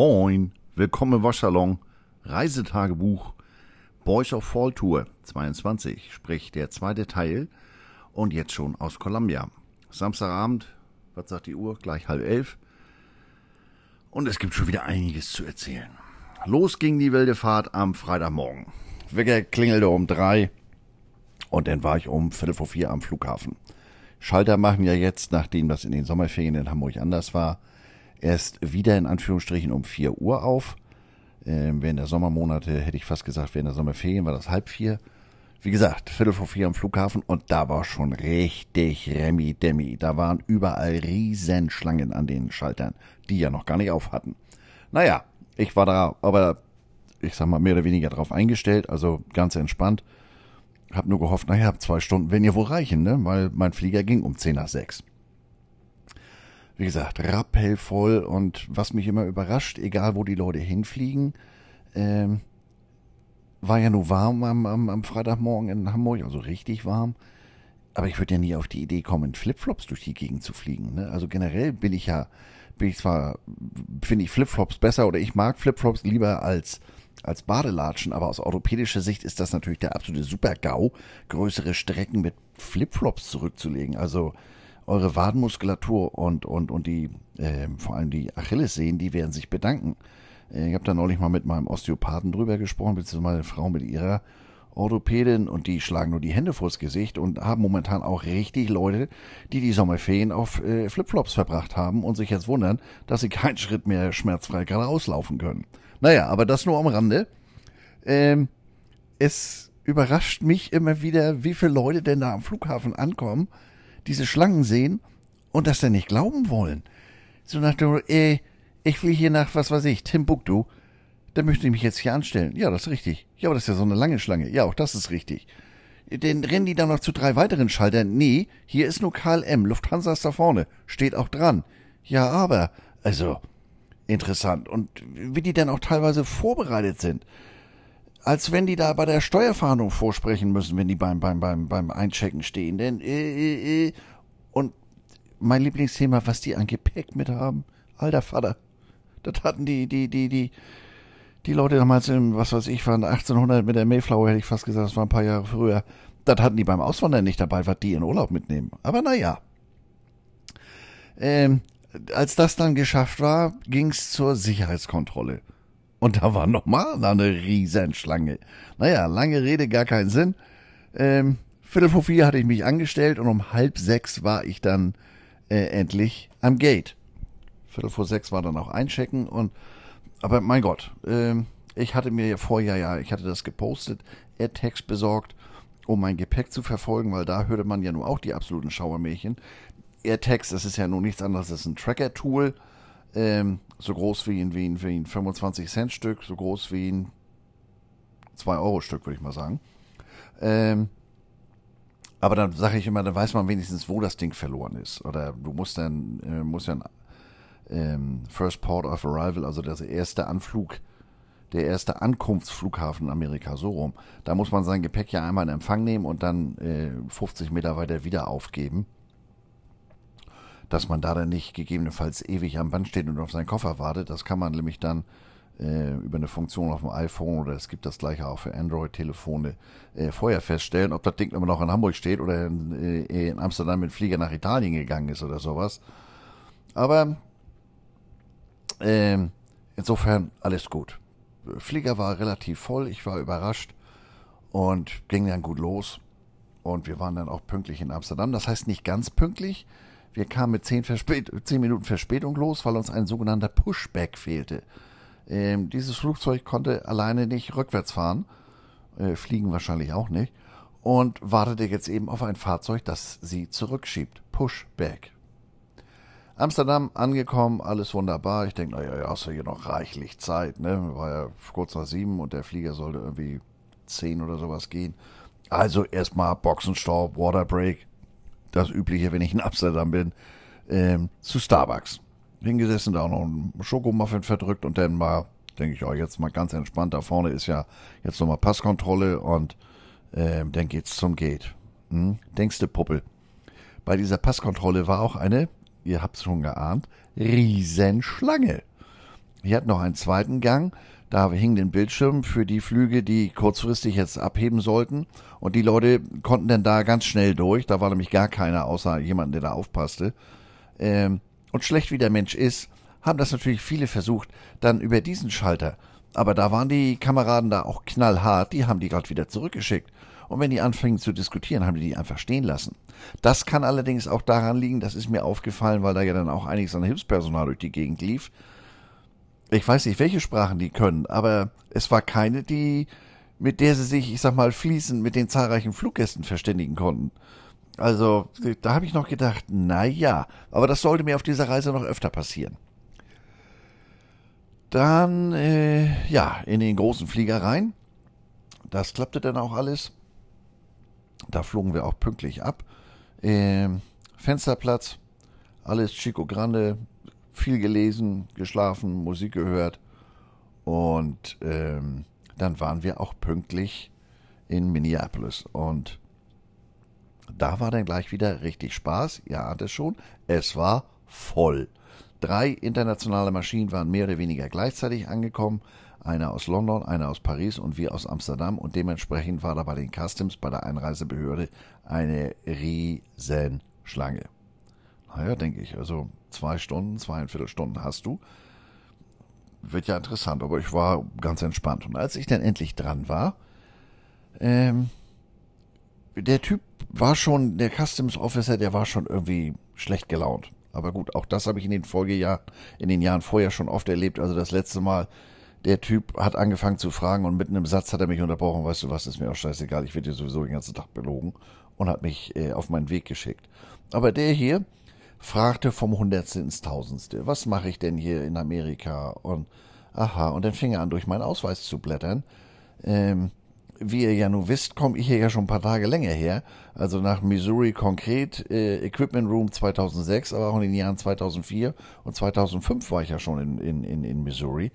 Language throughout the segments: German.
Moin, willkommen im Waschsalon, Reisetagebuch, Boys of Fall Tour 22, sprich der zweite Teil und jetzt schon aus Columbia. Samstagabend, was sagt die Uhr? Gleich halb elf. Und es gibt schon wieder einiges zu erzählen. Los ging die wilde Fahrt am Freitagmorgen. Wecker klingelte um drei und dann war ich um Viertel vor vier am Flughafen. Schalter machen ja jetzt, nachdem das in den Sommerferien in Hamburg anders war, erst wieder in Anführungsstrichen um 4 Uhr auf. Ähm, während der Sommermonate hätte ich fast gesagt, während der Sommerferien war das halb vier. Wie gesagt, Viertel vor vier am Flughafen und da war schon richtig Remi Demi. Da waren überall Riesenschlangen an den Schaltern, die ja noch gar nicht auf hatten. Naja, ich war da, aber ich sag mal mehr oder weniger drauf eingestellt, also ganz entspannt. Hab nur gehofft, naja, zwei Stunden werden ja wohl reichen, ne? Weil mein Flieger ging um 10 nach 6 wie gesagt, rappellvoll und was mich immer überrascht, egal wo die Leute hinfliegen, ähm, war ja nur warm am, am, am Freitagmorgen in Hamburg, also richtig warm. Aber ich würde ja nie auf die Idee kommen, Flipflops durch die Gegend zu fliegen. Ne? Also generell bin ich ja, bin ich zwar, finde ich Flipflops besser oder ich mag Flipflops lieber als, als Badelatschen, aber aus orthopädischer Sicht ist das natürlich der absolute Super-GAU, größere Strecken mit Flipflops zurückzulegen. Also eure Wadenmuskulatur und, und, und die, äh, vor allem die Achillessehnen, die werden sich bedanken. Äh, ich habe da neulich mal mit meinem Osteopathen drüber gesprochen, beziehungsweise meine Frau mit ihrer Orthopädin und die schlagen nur die Hände vors Gesicht und haben momentan auch richtig Leute, die die Sommerferien auf äh, Flipflops verbracht haben und sich jetzt wundern, dass sie keinen Schritt mehr schmerzfrei geradeaus laufen können. Naja, aber das nur am Rande. Ähm, es überrascht mich immer wieder, wie viele Leute denn da am Flughafen ankommen diese Schlangen sehen und das dann nicht glauben wollen. So nach dem, äh, ich will hier nach, was weiß ich, Timbuktu, da möchte ich mich jetzt hier anstellen. Ja, das ist richtig. Ja, aber das ist ja so eine lange Schlange. Ja, auch das ist richtig. Dann rennen die dann noch zu drei weiteren Schaltern. Nee, hier ist nur KLM, Lufthansa ist da vorne. Steht auch dran. Ja, aber, also, interessant. Und wie die dann auch teilweise vorbereitet sind. Als wenn die da bei der Steuerfahndung vorsprechen müssen, wenn die beim, beim, beim, beim Einchecken stehen. Denn, äh, äh, äh. Und mein Lieblingsthema, was die an Gepäck mit haben. Alter Vater. Das hatten die, die, die, die, die Leute damals im, was weiß ich, waren 1800 mit der Mayflower, hätte ich fast gesagt, das war ein paar Jahre früher. Das hatten die beim Auswandern nicht dabei, was die in Urlaub mitnehmen. Aber naja. Ähm, als das dann geschafft war, ging's zur Sicherheitskontrolle. Und da war nochmal eine Riesenschlange. Naja, lange Rede, gar keinen Sinn. Ähm, Viertel vor vier hatte ich mich angestellt und um halb sechs war ich dann äh, endlich am Gate. Viertel vor sechs war dann auch einchecken und aber mein Gott, ähm, ich hatte mir ja vorher ja, ich hatte das gepostet, AirTags besorgt, um mein Gepäck zu verfolgen, weil da hörte man ja nur auch die absoluten Schauermärchen. AirTags, das ist ja nur nichts anderes als ein Tracker-Tool ähm, so groß wie ein, wie ein, wie ein 25 Cent Stück, so groß wie ein 2 Euro Stück, würde ich mal sagen. Ähm, aber dann sage ich immer, dann weiß man wenigstens, wo das Ding verloren ist. Oder du musst dann, äh, musst ja ein ähm, First Port of Arrival, also der erste Anflug, der erste Ankunftsflughafen in Amerika, so rum. Da muss man sein Gepäck ja einmal in Empfang nehmen und dann äh, 50 Meter weiter wieder aufgeben dass man da dann nicht gegebenenfalls ewig am Band steht und auf seinen Koffer wartet. Das kann man nämlich dann äh, über eine Funktion auf dem iPhone oder es gibt das gleiche auch für Android-Telefone äh, vorher feststellen, ob das Ding immer noch in Hamburg steht oder in, äh, in Amsterdam mit Flieger nach Italien gegangen ist oder sowas. Aber äh, insofern alles gut. Flieger war relativ voll, ich war überrascht und ging dann gut los. Und wir waren dann auch pünktlich in Amsterdam. Das heißt nicht ganz pünktlich, wir kamen mit zehn, zehn, Minuten Verspätung los, weil uns ein sogenannter Pushback fehlte. Ähm, dieses Flugzeug konnte alleine nicht rückwärts fahren, äh, fliegen wahrscheinlich auch nicht, und wartete jetzt eben auf ein Fahrzeug, das sie zurückschiebt. Pushback. Amsterdam angekommen, alles wunderbar. Ich denke, naja, ja, hast du hier noch reichlich Zeit, ne? War ja kurz nach sieben und der Flieger sollte irgendwie zehn oder sowas gehen. Also erstmal Boxenstopp, Waterbreak, das Übliche, wenn ich in Amsterdam bin, ähm, zu Starbucks. Hingesessen, da auch noch einen Schokomuffin verdrückt und dann mal, denke ich, oh, jetzt mal ganz entspannt. Da vorne ist ja jetzt nochmal Passkontrolle und ähm, dann geht's zum Gate. Hm? Denkste Puppel. Bei dieser Passkontrolle war auch eine, ihr habt's schon geahnt, Riesenschlange. Hier hat noch einen zweiten Gang. Da hing den Bildschirm für die Flüge, die kurzfristig jetzt abheben sollten. Und die Leute konnten dann da ganz schnell durch. Da war nämlich gar keiner, außer jemand, der da aufpasste. Ähm, und schlecht wie der Mensch ist, haben das natürlich viele versucht, dann über diesen Schalter. Aber da waren die Kameraden da auch knallhart, die haben die gerade wieder zurückgeschickt. Und wenn die anfingen zu diskutieren, haben die die einfach stehen lassen. Das kann allerdings auch daran liegen, das ist mir aufgefallen, weil da ja dann auch einiges an Hilfspersonal durch die Gegend lief, ich weiß nicht, welche Sprachen die können, aber es war keine, die, mit der sie sich, ich sag mal, fließend mit den zahlreichen Fluggästen verständigen konnten. Also, da habe ich noch gedacht, na ja, aber das sollte mir auf dieser Reise noch öfter passieren. Dann, äh, ja, in den großen Flieger rein. Das klappte dann auch alles. Da flogen wir auch pünktlich ab. Ähm, Fensterplatz, alles Chico Grande, viel gelesen, geschlafen, Musik gehört und ähm, dann waren wir auch pünktlich in Minneapolis und da war dann gleich wieder richtig Spaß. Ihr ahnt es schon, es war voll. Drei internationale Maschinen waren mehr oder weniger gleichzeitig angekommen. Eine aus London, eine aus Paris und wir aus Amsterdam. Und dementsprechend war da bei den Customs, bei der Einreisebehörde, eine Riesenschlange. Naja, denke ich. Also zwei Stunden, zweieinviertel Stunden hast du. Wird ja interessant, aber ich war ganz entspannt. Und als ich dann endlich dran war, ähm, der Typ war schon, der Customs Officer, der war schon irgendwie schlecht gelaunt. Aber gut, auch das habe ich in den Folgejahren, in den Jahren vorher schon oft erlebt. Also das letzte Mal, der Typ hat angefangen zu fragen und mitten im Satz hat er mich unterbrochen. Weißt du was, ist mir auch scheißegal, ich werde dir sowieso den ganzen Tag belogen. Und hat mich äh, auf meinen Weg geschickt. Aber der hier, fragte vom Hundertste ins Tausendste, was mache ich denn hier in Amerika? Und aha, und dann fing er an, durch meinen Ausweis zu blättern. Ähm, wie ihr ja nun wisst, komme ich hier ja schon ein paar Tage länger her. Also nach Missouri konkret, äh, Equipment Room 2006, aber auch in den Jahren 2004 und 2005 war ich ja schon in, in, in, in Missouri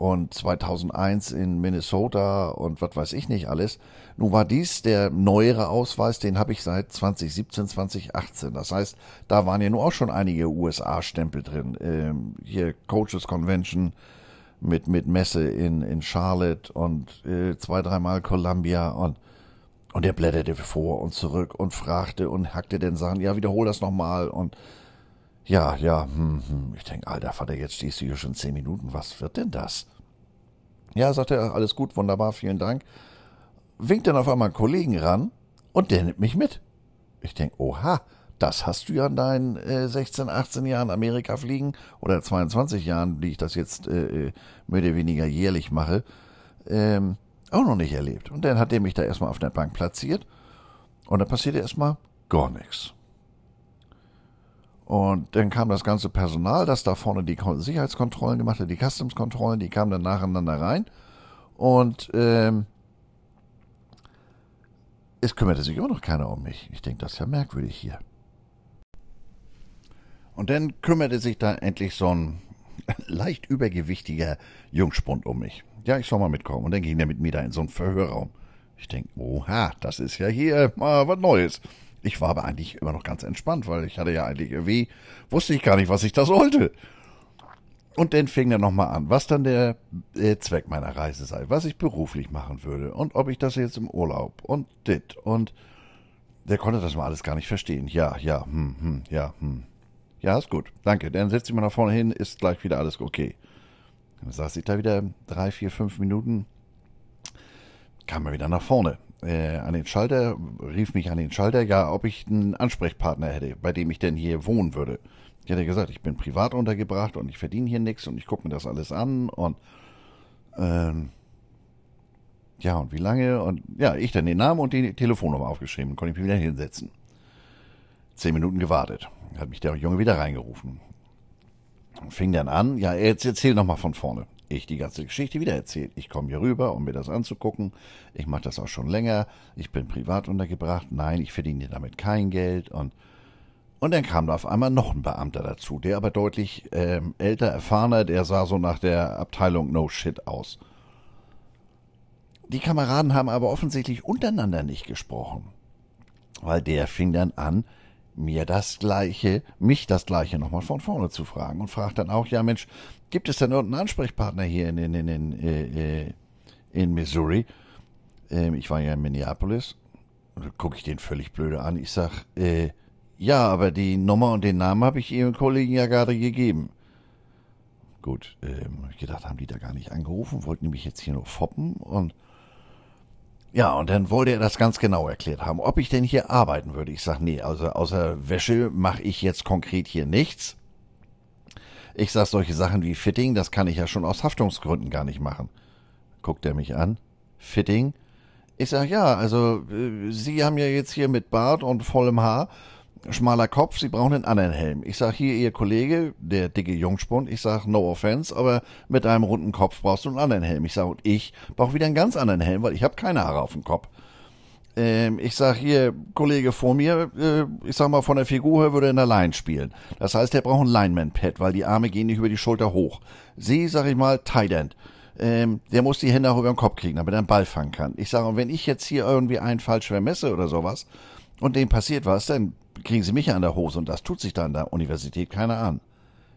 und 2001 in Minnesota und was weiß ich nicht alles. Nun war dies der neuere Ausweis, den habe ich seit 2017, 2018. Das heißt, da waren ja nun auch schon einige USA-Stempel drin. Ähm, hier Coaches Convention mit, mit Messe in, in Charlotte und äh, zwei, dreimal Columbia und und er blätterte vor und zurück und fragte und hackte den Sachen, ja, wiederhol das nochmal und ja, ja, hm, hm. Ich denke, alter Vater, jetzt stehst du hier schon zehn Minuten. Was wird denn das? Ja, sagt er, alles gut, wunderbar, vielen Dank. Winkt dann auf einmal einen Kollegen ran und der nimmt mich mit. Ich denke, oha, das hast du ja in deinen äh, 16, 18 Jahren Amerika fliegen oder 22 Jahren, die ich das jetzt äh, äh, mehr oder weniger jährlich mache, ähm, auch noch nicht erlebt. Und dann hat der mich da erstmal auf der Bank platziert und dann passierte erstmal gar nichts. Und dann kam das ganze Personal, das da vorne die Sicherheitskontrollen gemacht hat, die Customs-Kontrollen, die kamen dann nacheinander rein. Und ähm, es kümmerte sich immer noch keiner um mich. Ich denke, das ist ja merkwürdig hier. Und dann kümmerte sich da endlich so ein leicht übergewichtiger Jungspund um mich. Ja, ich soll mal mitkommen. Und dann ging er mit mir da in so einen Verhörraum. Ich denke, oha, das ist ja hier mal was Neues. Ich war aber eigentlich immer noch ganz entspannt, weil ich hatte ja eigentlich irgendwie, wusste ich gar nicht, was ich da sollte. Und dann fing er nochmal an, was dann der äh, Zweck meiner Reise sei, was ich beruflich machen würde und ob ich das jetzt im Urlaub und dit und der konnte das mal alles gar nicht verstehen. Ja, ja, hm, hm, ja, hm. Ja, ist gut. Danke. Dann setze ich mal nach vorne hin, ist gleich wieder alles okay. Dann saß ich da wieder drei, vier, fünf Minuten, kam er wieder nach vorne äh, an den Schalter, rief mich an den Schalter, ja, ob ich einen Ansprechpartner hätte, bei dem ich denn hier wohnen würde. Ich hatte gesagt, ich bin privat untergebracht und ich verdiene hier nichts und ich gucke mir das alles an und ähm, ja, und wie lange? Und ja, ich dann den Namen und die Telefonnummer aufgeschrieben, konnte ich mich wieder hinsetzen. Zehn Minuten gewartet. Hat mich der Junge wieder reingerufen. Fing dann an, ja, jetzt erzähl nochmal von vorne ich die ganze Geschichte wieder erzählt. Ich komme hier rüber, um mir das anzugucken. Ich mache das auch schon länger. Ich bin privat untergebracht. Nein, ich verdiene damit kein Geld. Und, und dann kam da auf einmal noch ein Beamter dazu, der aber deutlich ähm, älter, erfahrener, der sah so nach der Abteilung No Shit aus. Die Kameraden haben aber offensichtlich untereinander nicht gesprochen. Weil der fing dann an, mir das Gleiche, mich das Gleiche nochmal von vorne zu fragen und fragt dann auch, ja Mensch, gibt es denn irgendeinen Ansprechpartner hier in, in, in, in, äh, äh in Missouri? Ähm, ich war ja in Minneapolis. Gucke ich den völlig blöde an. Ich sag, äh, ja, aber die Nummer und den Namen habe ich Ihrem Kollegen ja gerade gegeben. Gut, ähm, ich gedacht, haben die da gar nicht angerufen, wollten nämlich jetzt hier nur foppen und ja, und dann wollte er das ganz genau erklärt haben, ob ich denn hier arbeiten würde. Ich sag, nee, also außer Wäsche mache ich jetzt konkret hier nichts. Ich sag, solche Sachen wie Fitting, das kann ich ja schon aus Haftungsgründen gar nicht machen. Guckt er mich an. Fitting? Ich sag, ja, also äh, Sie haben ja jetzt hier mit Bart und vollem Haar schmaler Kopf, Sie brauchen einen anderen Helm. Ich sag hier, Ihr Kollege, der dicke Jungspund, ich sag, no offense, aber mit einem runden Kopf brauchst du einen anderen Helm. Ich sag, und ich brauche wieder einen ganz anderen Helm, weil ich habe keine Haare auf dem Kopf. Ähm, ich sag hier, Kollege vor mir, äh, ich sag mal, von der Figur her würde er in der Line spielen. Das heißt, er braucht ein Lineman-Pad, weil die Arme gehen nicht über die Schulter hoch. Sie, sag ich mal, Tight End. Ähm, der muss die Hände auch über den Kopf kriegen, damit er einen Ball fangen kann. Ich sage, wenn ich jetzt hier irgendwie einen falsch vermesse oder sowas und dem passiert was, dann kriegen sie mich an der Hose und das tut sich da an der Universität keiner an.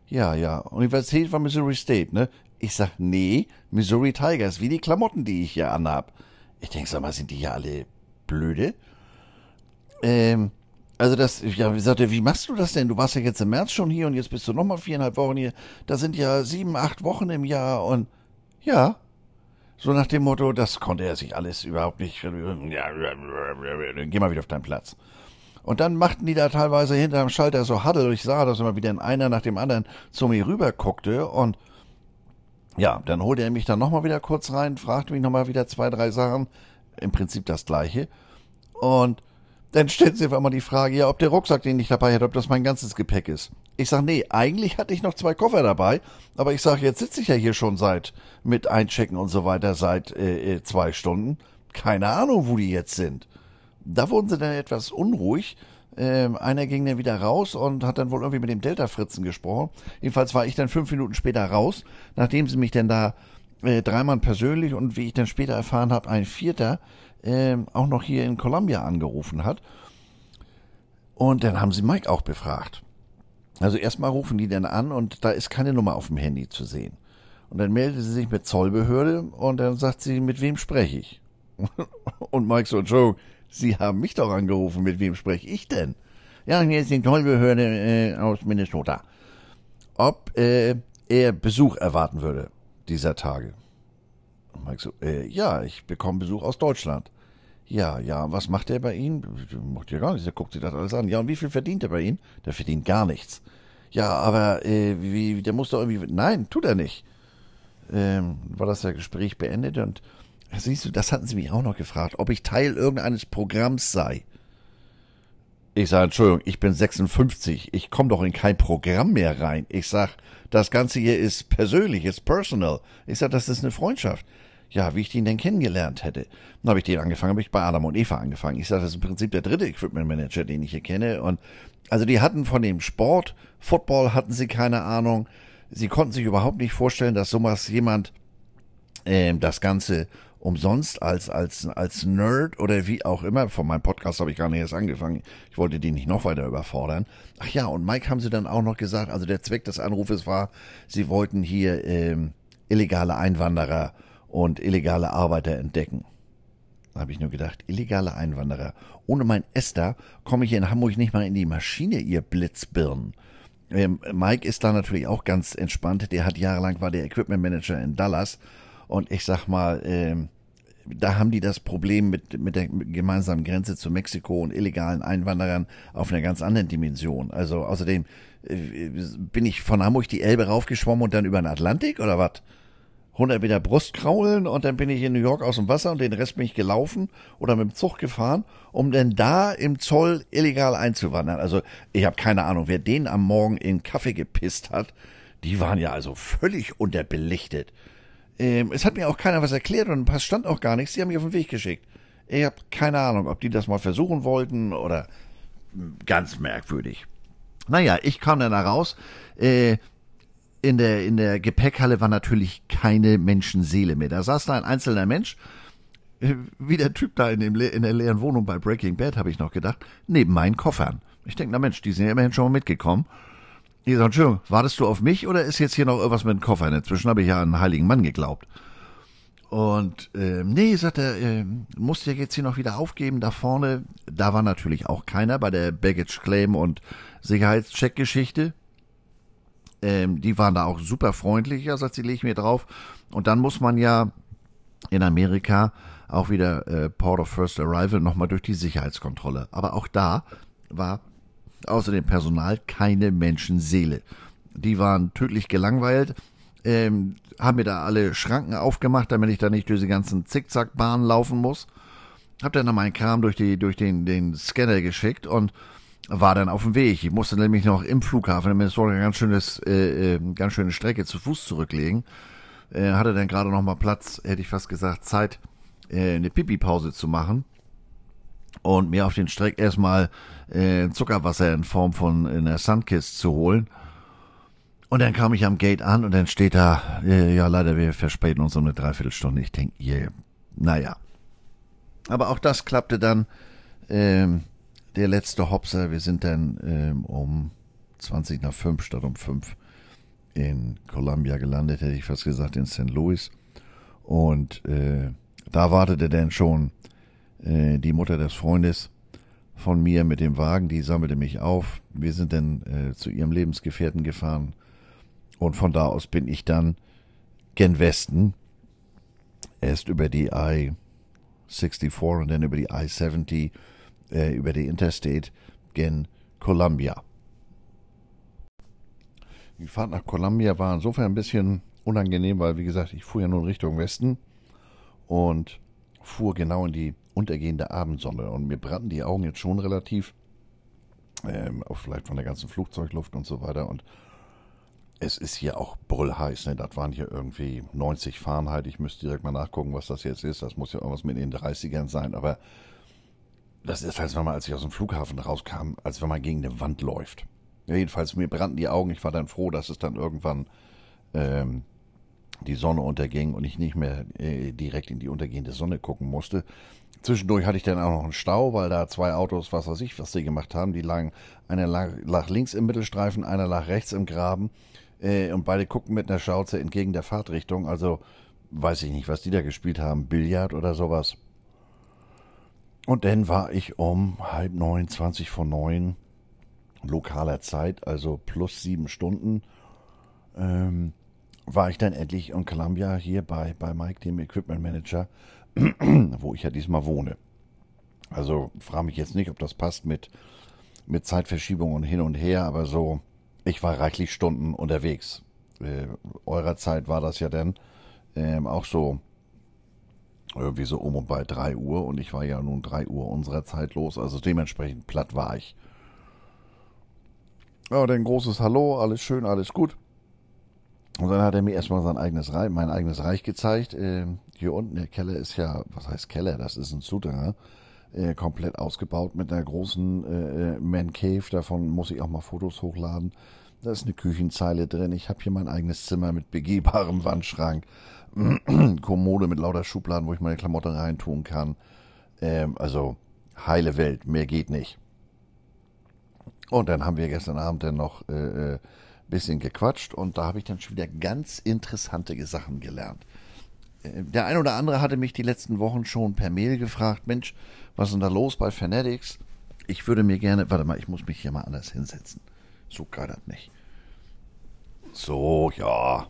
Ja, ja, Universität von Missouri State, ne? Ich sag, nee, Missouri Tigers, wie die Klamotten, die ich hier anhab. Ich denk, sag mal, sind die hier alle blöde? Ähm, also das, ja, wie sagt er, wie machst du das denn? Du warst ja jetzt im März schon hier und jetzt bist du nochmal viereinhalb Wochen hier. Da sind ja sieben, acht Wochen im Jahr und ja. So nach dem Motto, das konnte er sich alles überhaupt nicht. Ja, geh mal wieder auf deinen Platz. Und dann machten die da teilweise hinterm Schalter so Huddle. Ich sah, dass immer wieder einer nach dem anderen zu mir rüber guckte und ja, dann holte er mich dann nochmal wieder kurz rein, fragte mich nochmal wieder zwei, drei Sachen. Im Prinzip das gleiche. Und dann stellt sich auf einmal die Frage, ja, ob der Rucksack, den ich dabei hätte, ob das mein ganzes Gepäck ist. Ich sag, nee, eigentlich hatte ich noch zwei Koffer dabei, aber ich sag, jetzt sitze ich ja hier schon seit, mit Einchecken und so weiter, seit äh, äh zwei Stunden. Keine Ahnung, wo die jetzt sind. Da wurden sie dann etwas unruhig. Ähm, einer ging dann wieder raus und hat dann wohl irgendwie mit dem Delta-Fritzen gesprochen. Jedenfalls war ich dann fünf Minuten später raus, nachdem sie mich dann da äh, dreimal persönlich und wie ich dann später erfahren habe, ein Vierter äh, auch noch hier in Columbia angerufen hat. Und dann haben sie Mike auch befragt. Also erstmal rufen die dann an und da ist keine Nummer auf dem Handy zu sehen. Und dann meldet sie sich mit Zollbehörde und dann sagt sie, mit wem spreche ich? Und Mike so, Joe, Sie haben mich doch angerufen, mit wem spreche ich denn? Ja, hier ist die Zollbehörde äh, aus Minnesota. Ob äh, er Besuch erwarten würde dieser Tage. Und Mike so, äh, ja, ich bekomme Besuch aus Deutschland. Ja, ja, was macht er bei Ihnen? Macht ja gar nichts, er guckt sich das alles an. Ja, und wie viel verdient er bei Ihnen? Der verdient gar nichts. Ja, aber äh, wie, der muss doch irgendwie. Nein, tut er nicht. Ähm, war das der Gespräch beendet und Siehst du, das hatten sie mich auch noch gefragt, ob ich Teil irgendeines Programms sei. Ich sage, Entschuldigung, ich bin 56, ich komme doch in kein Programm mehr rein. Ich sag, das Ganze hier ist persönlich, ist personal. Ich sag, das ist eine Freundschaft. Ja, wie ich den denn kennengelernt hätte. Dann habe ich den angefangen, habe ich bei Adam und Eva angefangen. Ich sage, das ist im Prinzip der dritte Equipment Manager, den ich hier kenne. Und also die hatten von dem Sport, Football hatten sie keine Ahnung. Sie konnten sich überhaupt nicht vorstellen, dass sowas jemand äh, das Ganze umsonst als, als, als Nerd oder wie auch immer. Von meinem Podcast habe ich gar nicht erst angefangen. Ich wollte die nicht noch weiter überfordern. Ach ja, und Mike haben sie dann auch noch gesagt, also der Zweck des Anrufes war, sie wollten hier ähm, illegale Einwanderer und illegale Arbeiter entdecken. Da habe ich nur gedacht, illegale Einwanderer. Ohne mein Esther komme ich in Hamburg nicht mal in die Maschine, ihr Blitzbirnen. Ähm, Mike ist da natürlich auch ganz entspannt. Der hat jahrelang war der Equipment Manager in Dallas und ich sag mal, ähm, da haben die das Problem mit, mit der gemeinsamen Grenze zu Mexiko und illegalen Einwanderern auf einer ganz anderen Dimension. Also außerdem äh, bin ich von Hamburg die Elbe raufgeschwommen und dann über den Atlantik oder was? 100 Meter Brustkraulen und dann bin ich in New York aus dem Wasser und den Rest bin ich gelaufen oder mit dem Zug gefahren, um dann da im Zoll illegal einzuwandern. Also ich habe keine Ahnung, wer den am Morgen in Kaffee gepisst hat. Die waren ja also völlig unterbelichtet. Ähm, es hat mir auch keiner was erklärt und es stand auch gar nichts. Sie haben mich auf den Weg geschickt. Ich habe keine Ahnung, ob die das mal versuchen wollten oder hm, ganz merkwürdig. Naja, ich kam dann da raus. Äh, in der, in der Gepäckhalle war natürlich keine Menschenseele mehr. Da saß da ein einzelner Mensch, äh, wie der Typ da in, dem, in der leeren Wohnung bei Breaking Bad, habe ich noch gedacht, neben meinen Koffern. Ich denke, na Mensch, die sind ja immerhin schon mal mitgekommen. Sage, Entschuldigung, wartest du auf mich oder ist jetzt hier noch irgendwas mit dem Koffer? Inzwischen habe ich ja an einen heiligen Mann geglaubt. Und äh, nee, sagt er, äh, musst ja jetzt hier noch wieder aufgeben. Da vorne, da war natürlich auch keiner bei der Baggage Claim und Sicherheitscheck-Geschichte. Ähm, die waren da auch super freundlich. Ja, sagt sie, leg ich mir drauf. Und dann muss man ja in Amerika auch wieder äh, Port of First Arrival nochmal durch die Sicherheitskontrolle. Aber auch da war außer dem Personal keine Menschenseele. Die waren tödlich gelangweilt ähm, haben mir da alle Schranken aufgemacht, damit ich da nicht durch die ganzen Zickzackbahnen laufen muss. Hab dann meinen Kram durch, die, durch den, den Scanner geschickt und war dann auf dem Weg. Ich musste nämlich noch im Flughafen, das war eine ganz, schönes, äh, äh, ganz schöne Strecke zu Fuß zurücklegen. Äh, hatte dann gerade noch mal Platz, hätte ich fast gesagt, Zeit, äh, eine Pipi-Pause zu machen. Und mir auf den Streck erstmal äh, Zuckerwasser in Form von einer Sunkist zu holen. Und dann kam ich am Gate an und dann steht da, äh, ja leider, wir verspäten uns um eine Dreiviertelstunde. Ich denke, yeah, naja. Aber auch das klappte dann. Ähm, der letzte Hopser, wir sind dann ähm, um 20 nach 5 statt um 5 in Columbia gelandet, hätte ich fast gesagt, in St. Louis. Und äh, da wartete dann schon äh, die Mutter des Freundes von mir mit dem Wagen, die sammelte mich auf. Wir sind dann äh, zu ihrem Lebensgefährten gefahren und von da aus bin ich dann gen Westen, erst über die I-64 und dann über die I-70, äh, über die Interstate gen Columbia. Die Fahrt nach Columbia war insofern ein bisschen unangenehm, weil, wie gesagt, ich fuhr ja nun Richtung Westen und fuhr genau in die untergehende Abendsonne. Und mir brannten die Augen jetzt schon relativ, ähm, auch vielleicht von der ganzen Flugzeugluft und so weiter. Und es ist hier auch brüllheiß, ne? Das waren hier irgendwie 90 Fahrenheit. Ich müsste direkt mal nachgucken, was das jetzt ist. Das muss ja irgendwas mit den 30ern sein, aber das ist, als wenn man, als ich aus dem Flughafen rauskam, als wenn man gegen eine Wand läuft. Ja, jedenfalls, mir brannten die Augen. Ich war dann froh, dass es dann irgendwann ähm, die Sonne unterging und ich nicht mehr äh, direkt in die untergehende Sonne gucken musste. Zwischendurch hatte ich dann auch noch einen Stau, weil da zwei Autos, was weiß ich, was sie gemacht haben, die lagen, einer lag, links im Mittelstreifen, einer lag rechts im Graben. Äh, und beide gucken mit einer Schauze entgegen der Fahrtrichtung. Also weiß ich nicht, was die da gespielt haben. Billard oder sowas. Und dann war ich um halb neun, zwanzig vor neun lokaler Zeit, also plus sieben Stunden, ähm, war ich dann endlich in Columbia hier bei, bei Mike, dem Equipment Manager, wo ich ja diesmal wohne. Also frage mich jetzt nicht, ob das passt mit, mit Zeitverschiebung hin und her, aber so ich war reichlich Stunden unterwegs. Äh, eurer Zeit war das ja dann ähm, auch so irgendwie so um und bei 3 Uhr und ich war ja nun 3 Uhr unserer Zeit los, also dementsprechend platt war ich. Ja, dann großes Hallo, alles schön, alles gut. Und dann hat er mir erstmal sein eigenes Reich, mein eigenes Reich gezeigt. Ähm, hier unten, der Keller ist ja, was heißt Keller? Das ist ein Zuter, äh, komplett ausgebaut mit einer großen äh, äh, Man Cave. Davon muss ich auch mal Fotos hochladen. Da ist eine Küchenzeile drin. Ich habe hier mein eigenes Zimmer mit begehbarem Wandschrank. Kommode mit lauter Schubladen, wo ich meine Klamotten reintun kann. Ähm, also heile Welt, mehr geht nicht. Und dann haben wir gestern Abend dann noch äh, äh, bisschen gequatscht und da habe ich dann schon wieder ganz interessante Sachen gelernt. Der ein oder andere hatte mich die letzten Wochen schon per Mail gefragt, Mensch, was ist denn da los bei Fanatics? Ich würde mir gerne, warte mal, ich muss mich hier mal anders hinsetzen. So kann das nicht. So, ja.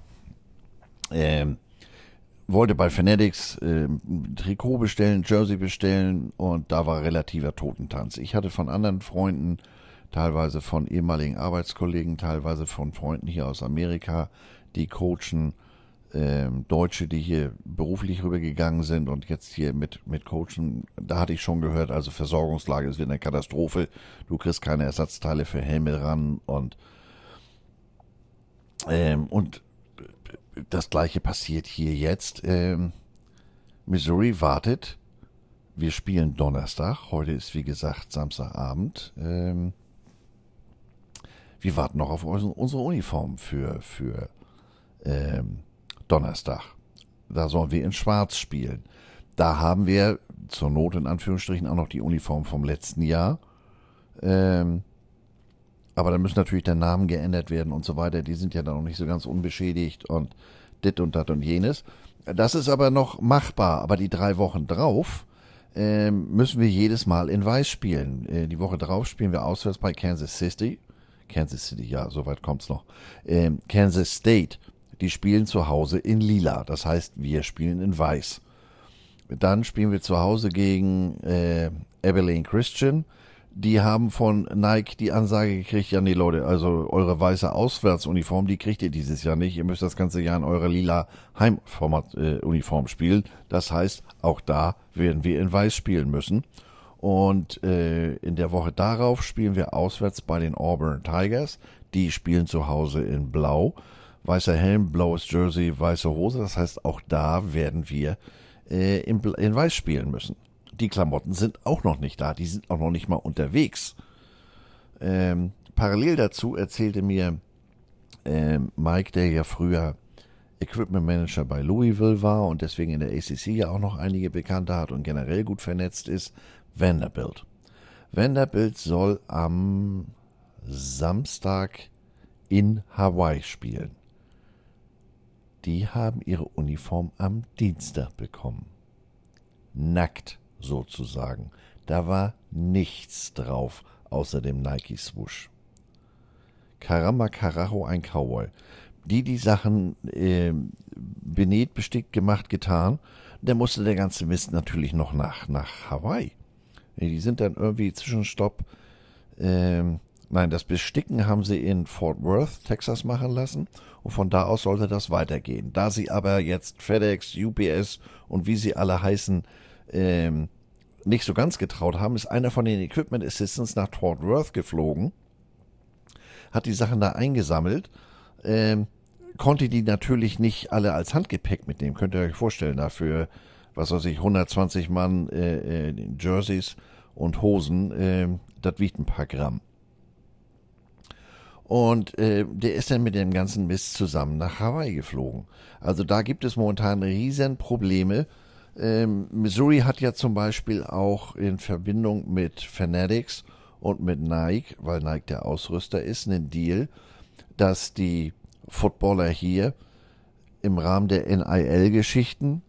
Ähm, wollte bei Fanatics äh, Trikot bestellen, Jersey bestellen und da war relativer Totentanz. Ich hatte von anderen Freunden, teilweise von ehemaligen Arbeitskollegen, teilweise von Freunden hier aus Amerika, die coachen, ähm, Deutsche, die hier beruflich rübergegangen sind und jetzt hier mit, mit Coachen, da hatte ich schon gehört, also Versorgungslage ist wieder eine Katastrophe. Du kriegst keine Ersatzteile für Helme ran und, ähm, und das gleiche passiert hier jetzt. Ähm, Missouri wartet. Wir spielen Donnerstag. Heute ist wie gesagt Samstagabend. Ähm, wir warten noch auf unsere Uniform für, für ähm, Donnerstag. Da sollen wir in Schwarz spielen. Da haben wir zur Not in Anführungsstrichen auch noch die Uniform vom letzten Jahr. Ähm, aber da müssen natürlich der Namen geändert werden und so weiter. Die sind ja dann noch nicht so ganz unbeschädigt und dit und dat und jenes. Das ist aber noch machbar. Aber die drei Wochen drauf äh, müssen wir jedes Mal in Weiß spielen. Äh, die Woche drauf spielen wir auswärts bei Kansas City. Kansas City, ja, soweit kommt's noch. Ähm, Kansas State, die spielen zu Hause in Lila. Das heißt, wir spielen in Weiß. Dann spielen wir zu Hause gegen äh, Abilene Christian die haben von Nike die Ansage gekriegt, ja nee Leute, also eure weiße Auswärtsuniform, die kriegt ihr dieses Jahr nicht. Ihr müsst das ganze Jahr in eurer lila Heimformat-Uniform äh, spielen. Das heißt, auch da werden wir in weiß spielen müssen. Und äh, in der Woche darauf spielen wir auswärts bei den Auburn Tigers. Die spielen zu Hause in Blau. Weißer Helm, blaues Jersey, weiße Hose. Das heißt, auch da werden wir äh, in, in Weiß spielen müssen die Klamotten sind auch noch nicht da, die sind auch noch nicht mal unterwegs. Ähm, parallel dazu erzählte mir äh, Mike, der ja früher Equipment Manager bei Louisville war und deswegen in der ACC ja auch noch einige Bekannte hat und generell gut vernetzt ist, Vanderbilt. Vanderbilt soll am Samstag in Hawaii spielen. Die haben ihre Uniform am Dienstag bekommen. Nackt sozusagen. Da war nichts drauf außer dem Nike Swoosh. Caramba Carajo, ein Cowboy. Die die Sachen äh, benäht, bestickt, gemacht, getan, der musste der ganze Mist natürlich noch nach, nach Hawaii. Die sind dann irgendwie Zwischenstopp. Äh, nein, das Besticken haben sie in Fort Worth, Texas machen lassen und von da aus sollte das weitergehen. Da sie aber jetzt FedEx, UPS und wie sie alle heißen, ähm, nicht so ganz getraut haben, ist einer von den Equipment Assistants nach Fort Worth geflogen, hat die Sachen da eingesammelt, ähm, konnte die natürlich nicht alle als Handgepäck mitnehmen. Könnt ihr euch vorstellen, dafür, was weiß ich, 120 Mann äh, äh, Jerseys und Hosen, äh, das wiegt ein paar Gramm. Und äh, der ist dann mit dem ganzen Mist zusammen nach Hawaii geflogen. Also da gibt es momentan riesen Probleme, ähm, Missouri hat ja zum Beispiel auch in Verbindung mit Fanatics und mit Nike, weil Nike der Ausrüster ist, einen Deal, dass die Footballer hier im Rahmen der NIL-Geschichten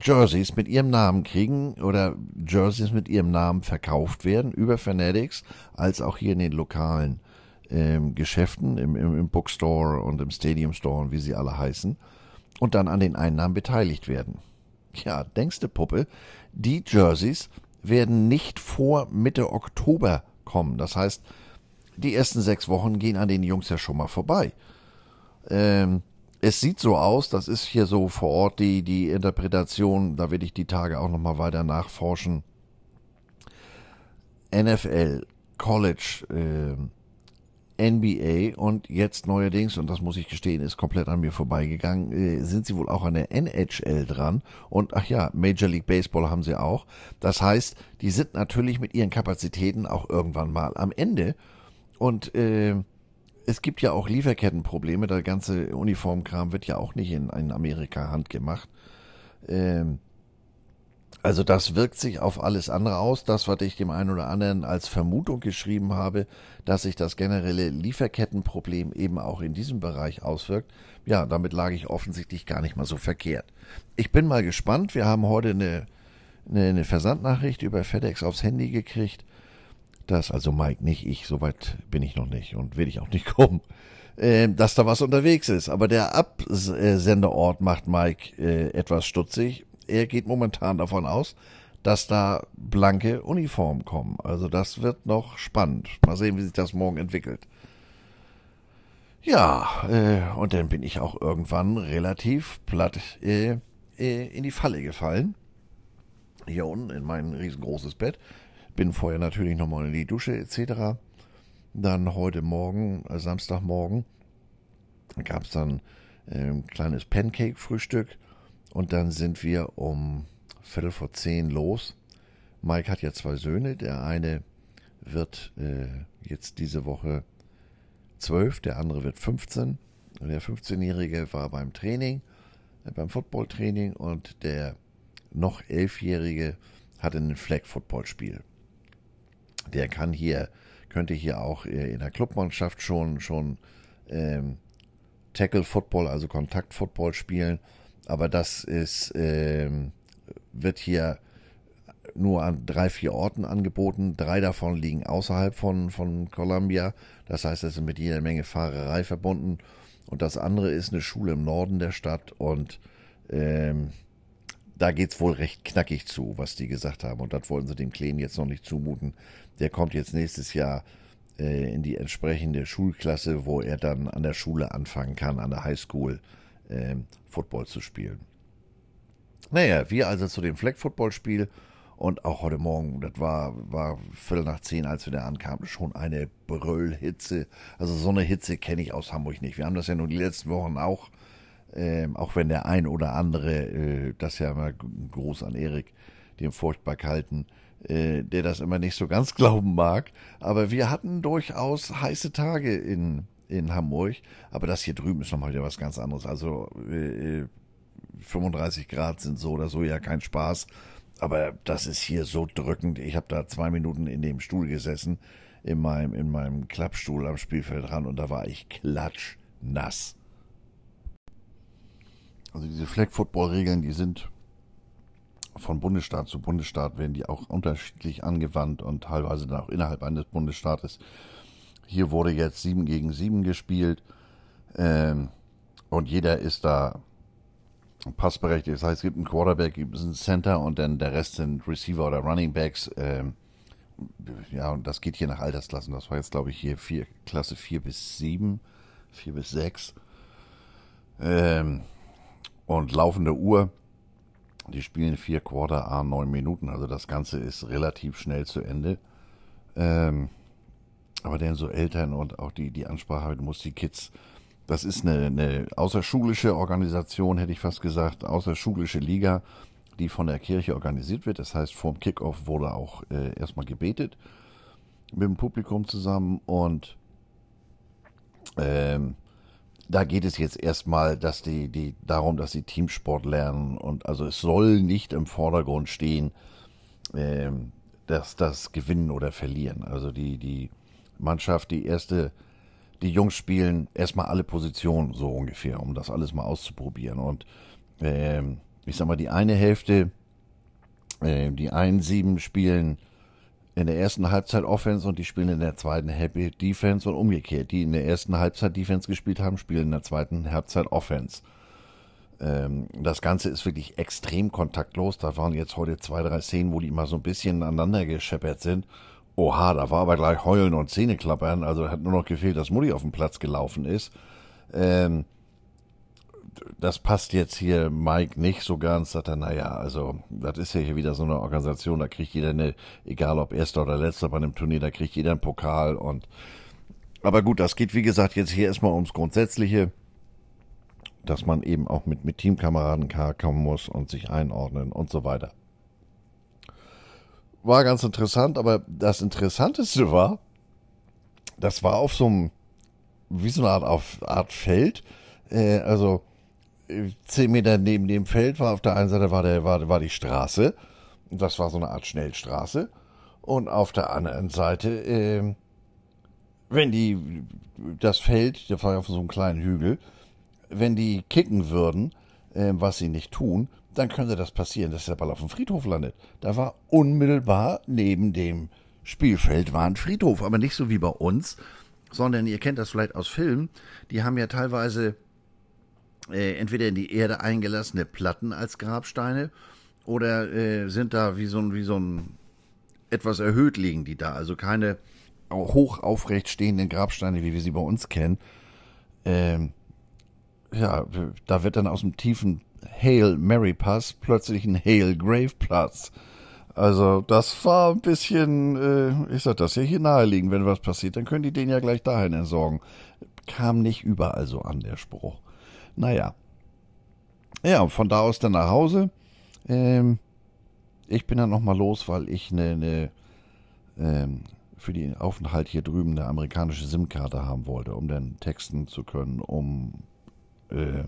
Jerseys mit ihrem Namen kriegen oder Jerseys mit ihrem Namen verkauft werden über Fanatics, als auch hier in den lokalen ähm, Geschäften, im, im, im Bookstore und im Stadium Store und wie sie alle heißen und dann an den Einnahmen beteiligt werden. Ja, denkste Puppe, die Jerseys werden nicht vor Mitte Oktober kommen. Das heißt, die ersten sechs Wochen gehen an den Jungs ja schon mal vorbei. Ähm, es sieht so aus, das ist hier so vor Ort die, die Interpretation, da werde ich die Tage auch nochmal weiter nachforschen. NFL, College, äh, NBA und jetzt neuerdings, und das muss ich gestehen, ist komplett an mir vorbeigegangen, äh, sind sie wohl auch an der NHL dran. Und ach ja, Major League Baseball haben sie auch. Das heißt, die sind natürlich mit ihren Kapazitäten auch irgendwann mal am Ende. Und äh, es gibt ja auch Lieferkettenprobleme. Der ganze Uniformkram wird ja auch nicht in, in Amerika handgemacht. Ähm, also das wirkt sich auf alles andere aus. Das, was ich dem einen oder anderen als Vermutung geschrieben habe, dass sich das generelle Lieferkettenproblem eben auch in diesem Bereich auswirkt, ja, damit lag ich offensichtlich gar nicht mal so verkehrt. Ich bin mal gespannt. Wir haben heute eine, eine, eine Versandnachricht über FedEx aufs Handy gekriegt. Das, also Mike, nicht ich, soweit bin ich noch nicht und will ich auch nicht kommen, äh, dass da was unterwegs ist. Aber der Absenderort macht Mike äh, etwas stutzig er geht momentan davon aus, dass da blanke Uniformen kommen. Also das wird noch spannend. Mal sehen, wie sich das morgen entwickelt. Ja, äh, und dann bin ich auch irgendwann relativ platt äh, äh, in die Falle gefallen. Hier unten in mein riesengroßes Bett. Bin vorher natürlich nochmal in die Dusche etc. Dann heute Morgen, äh, Samstagmorgen, gab es dann äh, ein kleines Pancake-Frühstück und dann sind wir um Viertel vor zehn los. Mike hat ja zwei Söhne. Der eine wird äh, jetzt diese Woche zwölf, der andere wird 15. Der 15-Jährige war beim Training, äh, beim Footballtraining und der noch elfjährige hatte ein Flag-Football-Spiel. Der kann hier könnte hier auch äh, in der Clubmannschaft schon, schon ähm, Tackle Football, also Kontakt Football spielen. Aber das ist, ähm, wird hier nur an drei, vier Orten angeboten. Drei davon liegen außerhalb von, von Columbia. Das heißt, es ist mit jeder Menge Fahrerei verbunden. Und das andere ist eine Schule im Norden der Stadt und ähm, da es wohl recht knackig zu, was die gesagt haben. Und das wollen sie dem Kleinen jetzt noch nicht zumuten. Der kommt jetzt nächstes Jahr äh, in die entsprechende Schulklasse, wo er dann an der Schule anfangen kann, an der Highschool äh, Football zu spielen. Naja, wir also zu dem Flag-Football-Spiel und auch heute Morgen, das war, war Viertel nach zehn, als wir da ankamen, schon eine Brüllhitze. Also so eine Hitze kenne ich aus Hamburg nicht. Wir haben das ja nur die letzten Wochen auch, ähm, auch wenn der ein oder andere, äh, das ja immer groß an Erik, dem furchtbar kalten, äh, der das immer nicht so ganz glauben mag. Aber wir hatten durchaus heiße Tage in, in Hamburg. Aber das hier drüben ist nochmal wieder was ganz anderes. Also äh, 35 äh, Grad sind so oder so ja kein Spaß. Aber das ist hier so drückend. Ich habe da zwei Minuten in dem Stuhl gesessen, in meinem, in meinem Klappstuhl am Spielfeldrand und da war ich klatschnass. Also diese Flag-Football-Regeln, die sind von Bundesstaat zu Bundesstaat, werden die auch unterschiedlich angewandt und teilweise dann auch innerhalb eines Bundesstaates. Hier wurde jetzt 7 gegen 7 gespielt ähm, und jeder ist da passberechtigt. Das heißt, es gibt einen Quarterback, gibt es einen Center und dann der Rest sind Receiver oder Running Backs. Ähm, ja, und das geht hier nach Altersklassen. Das war jetzt, glaube ich, hier vier, Klasse 4 bis 7, 4 bis 6. Ähm, und laufende Uhr. Die spielen vier Quarter A, neun Minuten. Also das Ganze ist relativ schnell zu Ende. Ähm, aber denn so Eltern und auch die, die Ansprache, du musst die Kids das ist eine, eine außerschulische Organisation, hätte ich fast gesagt, außerschulische Liga, die von der Kirche organisiert wird. Das heißt, vorm Kickoff wurde auch äh, erstmal gebetet mit dem Publikum zusammen und ähm, da geht es jetzt erstmal, dass die, die, darum, dass sie Teamsport lernen und also es soll nicht im Vordergrund stehen, ähm, dass das Gewinnen oder Verlieren. Also die, die Mannschaft, die erste die Jungs spielen erstmal alle Positionen so ungefähr, um das alles mal auszuprobieren. Und äh, ich sag mal, die eine Hälfte, äh, die einen sieben spielen in der ersten Halbzeit Offense und die spielen in der zweiten Halbzeit Defense und umgekehrt. Die in der ersten Halbzeit Defense gespielt haben, spielen in der zweiten Halbzeit Offense. Ähm, das Ganze ist wirklich extrem kontaktlos. Da waren jetzt heute zwei, drei Szenen, wo die mal so ein bisschen aneinander gescheppert sind. Oha, da war aber gleich Heulen und Zähneklappern. Also hat nur noch gefehlt, dass Mutti auf den Platz gelaufen ist. Ähm, das passt jetzt hier Mike nicht so ganz. Sagt er, naja, also das ist ja hier wieder so eine Organisation, da kriegt jeder eine, egal ob erster oder letzter bei einem Turnier, da kriegt jeder einen Pokal und aber gut, das geht wie gesagt jetzt hier erstmal ums Grundsätzliche, dass man eben auch mit, mit Teamkameraden kommen muss und sich einordnen und so weiter war ganz interessant, aber das Interessanteste war, das war auf so einem, wie so eine Art, auf Art Feld, äh, also zehn Meter neben dem Feld war auf der einen Seite war, der, war, war die Straße, das war so eine Art Schnellstraße, und auf der anderen Seite, äh, wenn die, das Feld, der war auf so einem kleinen Hügel, wenn die kicken würden, äh, was sie nicht tun, dann könnte das passieren, dass der Ball auf dem Friedhof landet. Da war unmittelbar neben dem Spielfeld war ein Friedhof, aber nicht so wie bei uns, sondern ihr kennt das vielleicht aus Filmen, die haben ja teilweise äh, entweder in die Erde eingelassene Platten als Grabsteine oder äh, sind da wie so ein, wie so ein etwas erhöht liegen die da, also keine hoch aufrecht stehenden Grabsteine, wie wir sie bei uns kennen. Ähm, ja, da wird dann aus dem tiefen Hail Mary Pass plötzlich ein Hail Grave Platz. Also das war ein bisschen, äh, ich sag das ja hier naheliegen, wenn was passiert, dann können die den ja gleich dahin entsorgen. Kam nicht überall so an, der Spruch. Naja. Ja, von da aus dann nach Hause. Ähm, ich bin dann nochmal los, weil ich eine, eine ähm, für den Aufenthalt hier drüben eine amerikanische SIM-Karte haben wollte, um dann texten zu können, um äh,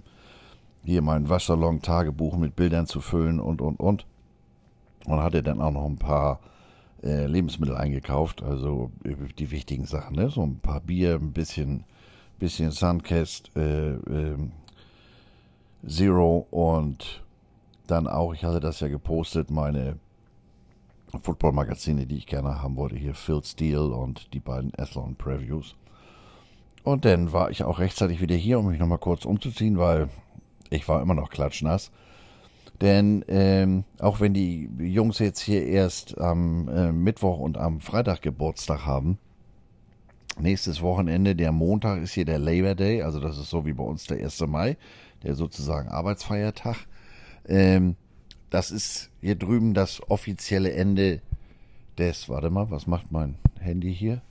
hier mein Waschsalon-Tagebuch mit Bildern zu füllen und, und, und. Und hatte dann auch noch ein paar äh, Lebensmittel eingekauft, also äh, die wichtigen Sachen, ne? So ein paar Bier, ein bisschen, bisschen Suncast, äh, ähm, Zero und dann auch, ich hatte das ja gepostet, meine Football-Magazine, die ich gerne haben wollte, hier Phil Steele und die beiden Athlon Previews. Und dann war ich auch rechtzeitig wieder hier, um mich nochmal kurz umzuziehen, weil ich war immer noch klatschnass. Denn ähm, auch wenn die Jungs jetzt hier erst am äh, Mittwoch und am Freitag Geburtstag haben, nächstes Wochenende, der Montag, ist hier der Labor Day, also das ist so wie bei uns der 1. Mai, der sozusagen Arbeitsfeiertag. Ähm, das ist hier drüben das offizielle Ende des, warte mal, was macht mein Handy hier?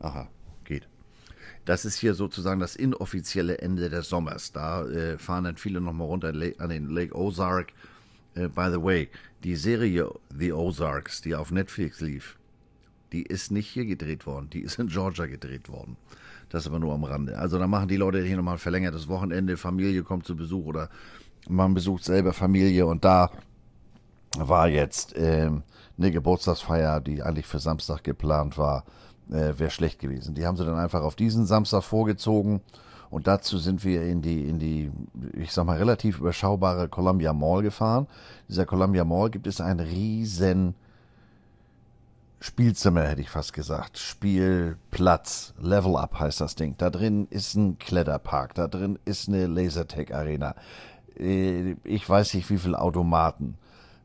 Aha. Das ist hier sozusagen das inoffizielle Ende des Sommers. Da äh, fahren dann viele nochmal runter an den Lake Ozark. Äh, by the way, die Serie The Ozarks, die auf Netflix lief, die ist nicht hier gedreht worden, die ist in Georgia gedreht worden. Das aber nur am Rande. Also da machen die Leute hier nochmal ein verlängertes Wochenende, Familie kommt zu Besuch oder man besucht selber Familie und da war jetzt ähm, eine Geburtstagsfeier, die eigentlich für Samstag geplant war, äh, wäre schlecht gewesen. Die haben sie dann einfach auf diesen Samstag vorgezogen und dazu sind wir in die, in die, ich sag mal, relativ überschaubare Columbia Mall gefahren. Dieser Columbia Mall gibt es einen riesen Spielzimmer, hätte ich fast gesagt. Spielplatz, Level Up heißt das Ding. Da drin ist ein Kletterpark, da drin ist eine Lasertag Arena. Äh, ich weiß nicht wie viele Automaten,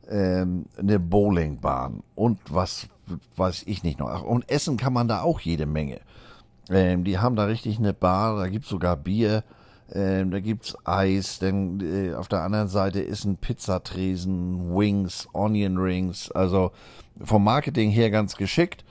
ähm, eine Bowlingbahn und was weiß ich nicht noch. Ach, und essen kann man da auch jede Menge. Ähm, die haben da richtig eine Bar, da gibt es sogar Bier, ähm, da es Eis, denn äh, auf der anderen Seite ist ein Pizzatresen, Wings, Onion Rings, also vom Marketing her ganz geschickt.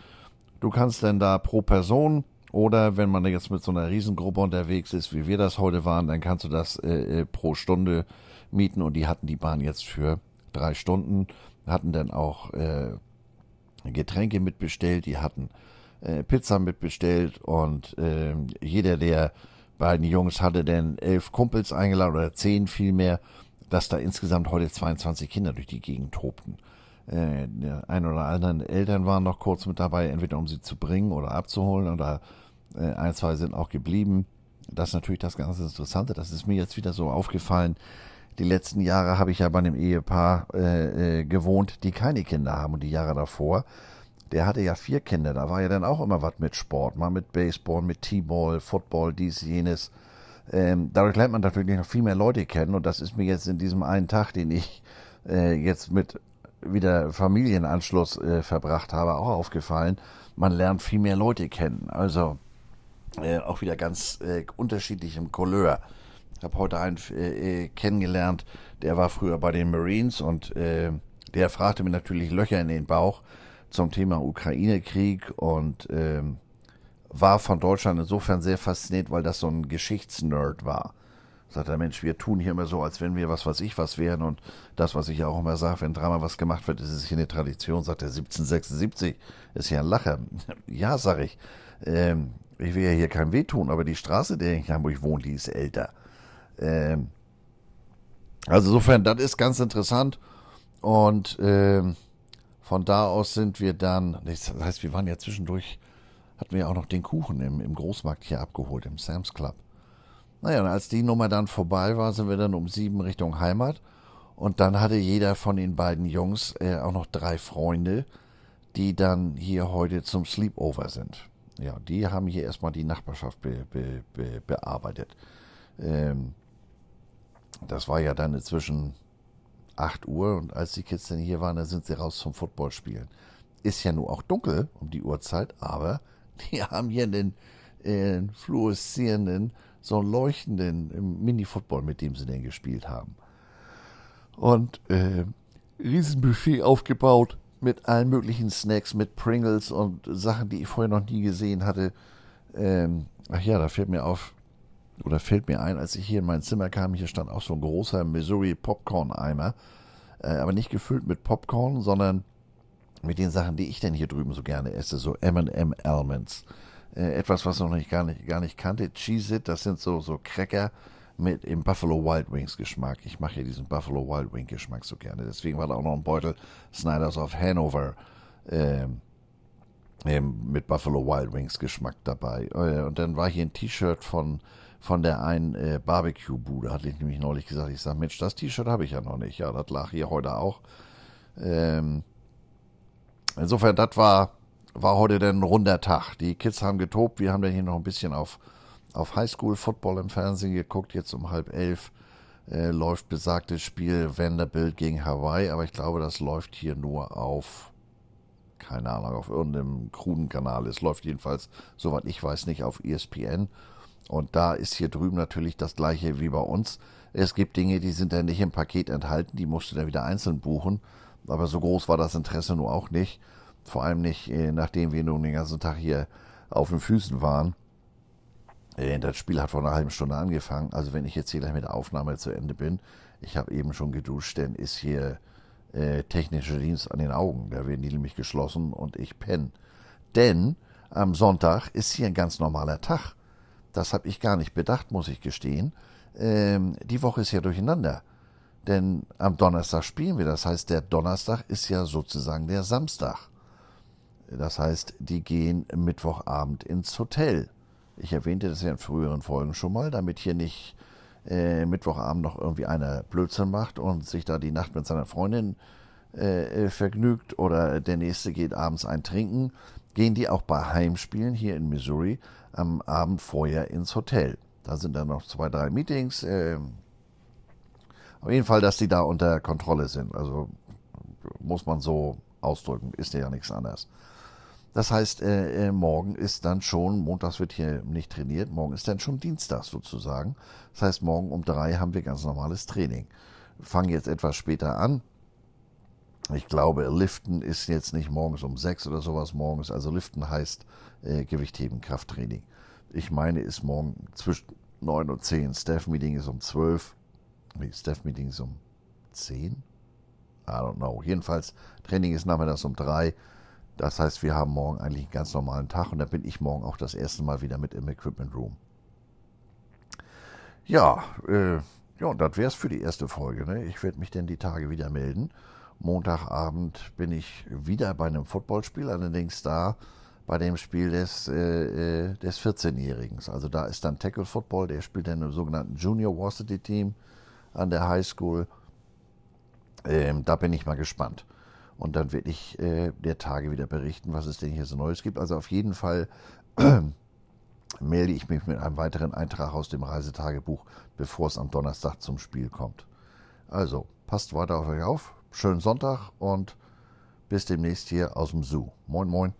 Du kannst dann da pro Person oder wenn man jetzt mit so einer Riesengruppe unterwegs ist, wie wir das heute waren, dann kannst du das äh, äh, pro Stunde mieten und die hatten die Bahn jetzt für drei Stunden, hatten dann auch äh, Getränke mitbestellt, die hatten äh, Pizza mitbestellt und äh, jeder der beiden Jungs hatte dann elf Kumpels eingeladen oder zehn vielmehr, dass da insgesamt heute 22 Kinder durch die Gegend tobten. Äh, ein oder anderen Eltern waren noch kurz mit dabei, entweder um sie zu bringen oder abzuholen oder äh, ein, zwei sind auch geblieben. Das ist natürlich das ganz Interessante. Das ist mir jetzt wieder so aufgefallen. Die letzten Jahre habe ich ja bei einem Ehepaar äh, äh, gewohnt, die keine Kinder haben. Und die Jahre davor, der hatte ja vier Kinder. Da war ja dann auch immer was mit Sport. Mal mit Baseball, mit T-Ball, Football, dies, jenes. Ähm, dadurch lernt man natürlich noch viel mehr Leute kennen. Und das ist mir jetzt in diesem einen Tag, den ich äh, jetzt mit wieder Familienanschluss äh, verbracht habe, auch aufgefallen. Man lernt viel mehr Leute kennen. Also äh, auch wieder ganz äh, unterschiedlichem Couleur. Ich habe heute einen äh, äh, kennengelernt, der war früher bei den Marines und äh, der fragte mir natürlich Löcher in den Bauch zum Thema Ukraine-Krieg und ähm, war von Deutschland insofern sehr fasziniert, weil das so ein Geschichtsnerd war. Sagt der Mensch, wir tun hier immer so, als wenn wir was weiß ich was wären und das, was ich auch immer sage, wenn dreimal was gemacht wird, ist es hier eine Tradition, sagt er 1776, ist ja ein Lacher. ja, sag ich. Ähm, ich will ja hier kein Weh tun, aber die Straße, der in Hamburg wohnt, die ist älter. Ähm, also insofern, das ist ganz interessant. Und ähm, von da aus sind wir dann, das heißt, wir waren ja zwischendurch, hatten wir auch noch den Kuchen im, im Großmarkt hier abgeholt, im Sam's Club. Naja, und als die Nummer dann vorbei war, sind wir dann um sieben Richtung Heimat. Und dann hatte jeder von den beiden Jungs äh, auch noch drei Freunde, die dann hier heute zum Sleepover sind. Ja, die haben hier erstmal die Nachbarschaft be, be, be, bearbeitet. Ähm, das war ja dann inzwischen 8 Uhr und als die Kids dann hier waren, dann sind sie raus zum Footballspielen. Ist ja nur auch dunkel um die Uhrzeit, aber die haben hier einen äh, fluoreszierenden, so leuchtenden Mini-Football, mit dem sie denn gespielt haben. Und äh, Riesenbuffet aufgebaut mit allen möglichen Snacks, mit Pringles und Sachen, die ich vorher noch nie gesehen hatte. Ähm, ach ja, da fällt mir auf, oder fällt mir ein, als ich hier in mein Zimmer kam, hier stand auch so ein großer Missouri Popcorn-Eimer, äh, aber nicht gefüllt mit Popcorn, sondern mit den Sachen, die ich denn hier drüben so gerne esse, so M&M Elements. Äh, etwas, was ich noch nicht gar nicht, gar nicht kannte. Cheese It, das sind so, so Cracker mit im Buffalo Wild Wings Geschmack. Ich mache ja diesen Buffalo Wild Wing Geschmack so gerne. Deswegen war da auch noch ein Beutel Snyder's of Hanover ähm, ähm, mit Buffalo Wild Wings Geschmack dabei. Äh, und dann war hier ein T-Shirt von von der einen äh, Barbecue-Bude, hatte ich nämlich neulich gesagt. Ich sage, Mensch, das T-Shirt habe ich ja noch nicht. Ja, das lag hier heute auch. Ähm, insofern, das war, war heute dann ein runder Tag. Die Kids haben getobt. Wir haben dann hier noch ein bisschen auf, auf Highschool-Football im Fernsehen geguckt. Jetzt um halb elf äh, läuft besagtes Spiel Vanderbilt gegen Hawaii. Aber ich glaube, das läuft hier nur auf, keine Ahnung, auf irgendeinem kruden Kanal. Es läuft jedenfalls, soweit ich weiß, nicht auf ESPN. Und da ist hier drüben natürlich das gleiche wie bei uns. Es gibt Dinge, die sind dann nicht im Paket enthalten, die musst du dann wieder einzeln buchen. Aber so groß war das Interesse nun auch nicht. Vor allem nicht, äh, nachdem wir nun den ganzen Tag hier auf den Füßen waren. Äh, das Spiel hat vor einer halben Stunde angefangen. Also wenn ich jetzt hier gleich mit der Aufnahme zu Ende bin, ich habe eben schon geduscht, dann ist hier äh, technischer Dienst an den Augen. Da werden die nämlich geschlossen und ich penne. Denn am Sonntag ist hier ein ganz normaler Tag. Das habe ich gar nicht bedacht, muss ich gestehen. Ähm, die Woche ist ja durcheinander. Denn am Donnerstag spielen wir. Das heißt, der Donnerstag ist ja sozusagen der Samstag. Das heißt, die gehen Mittwochabend ins Hotel. Ich erwähnte das ja in früheren Folgen schon mal, damit hier nicht äh, Mittwochabend noch irgendwie einer Blödsinn macht und sich da die Nacht mit seiner Freundin äh, vergnügt oder der nächste geht abends ein trinken, gehen die auch bei Heimspielen hier in Missouri am Abend vorher ins Hotel. Da sind dann noch zwei, drei Meetings. Äh, auf jeden Fall, dass die da unter Kontrolle sind. Also muss man so ausdrücken, ist ja nichts anderes. Das heißt, äh, äh, morgen ist dann schon, montags wird hier nicht trainiert, morgen ist dann schon Dienstag sozusagen. Das heißt, morgen um drei haben wir ganz normales Training. Fangen jetzt etwas später an. Ich glaube, Liften ist jetzt nicht morgens um sechs oder sowas morgens. Also Liften heißt äh, Gewichtheben, Krafttraining. Ich meine, ist morgen zwischen neun und zehn. Staff-Meeting ist um zwölf. Nee, Staff-Meeting ist um zehn? I don't know. Jedenfalls, Training ist nachmittags um drei. Das heißt, wir haben morgen eigentlich einen ganz normalen Tag und da bin ich morgen auch das erste Mal wieder mit im Equipment Room. Ja, äh, ja, und das wäre es für die erste Folge. Ne? Ich werde mich dann die Tage wieder melden. Montagabend bin ich wieder bei einem Footballspiel, allerdings da bei dem Spiel des, äh, äh des 14-Jährigen. Also da ist dann Tackle Football, der spielt dann im sogenannten Junior Varsity Team an der High School. Ähm, da bin ich mal gespannt. Und dann werde ich äh, der Tage wieder berichten, was es denn hier so Neues gibt. Also auf jeden Fall melde ich mich mit einem weiteren Eintrag aus dem Reisetagebuch, bevor es am Donnerstag zum Spiel kommt. Also, passt weiter auf euch auf. Schönen Sonntag und bis demnächst hier aus dem Zoo. Moin, moin.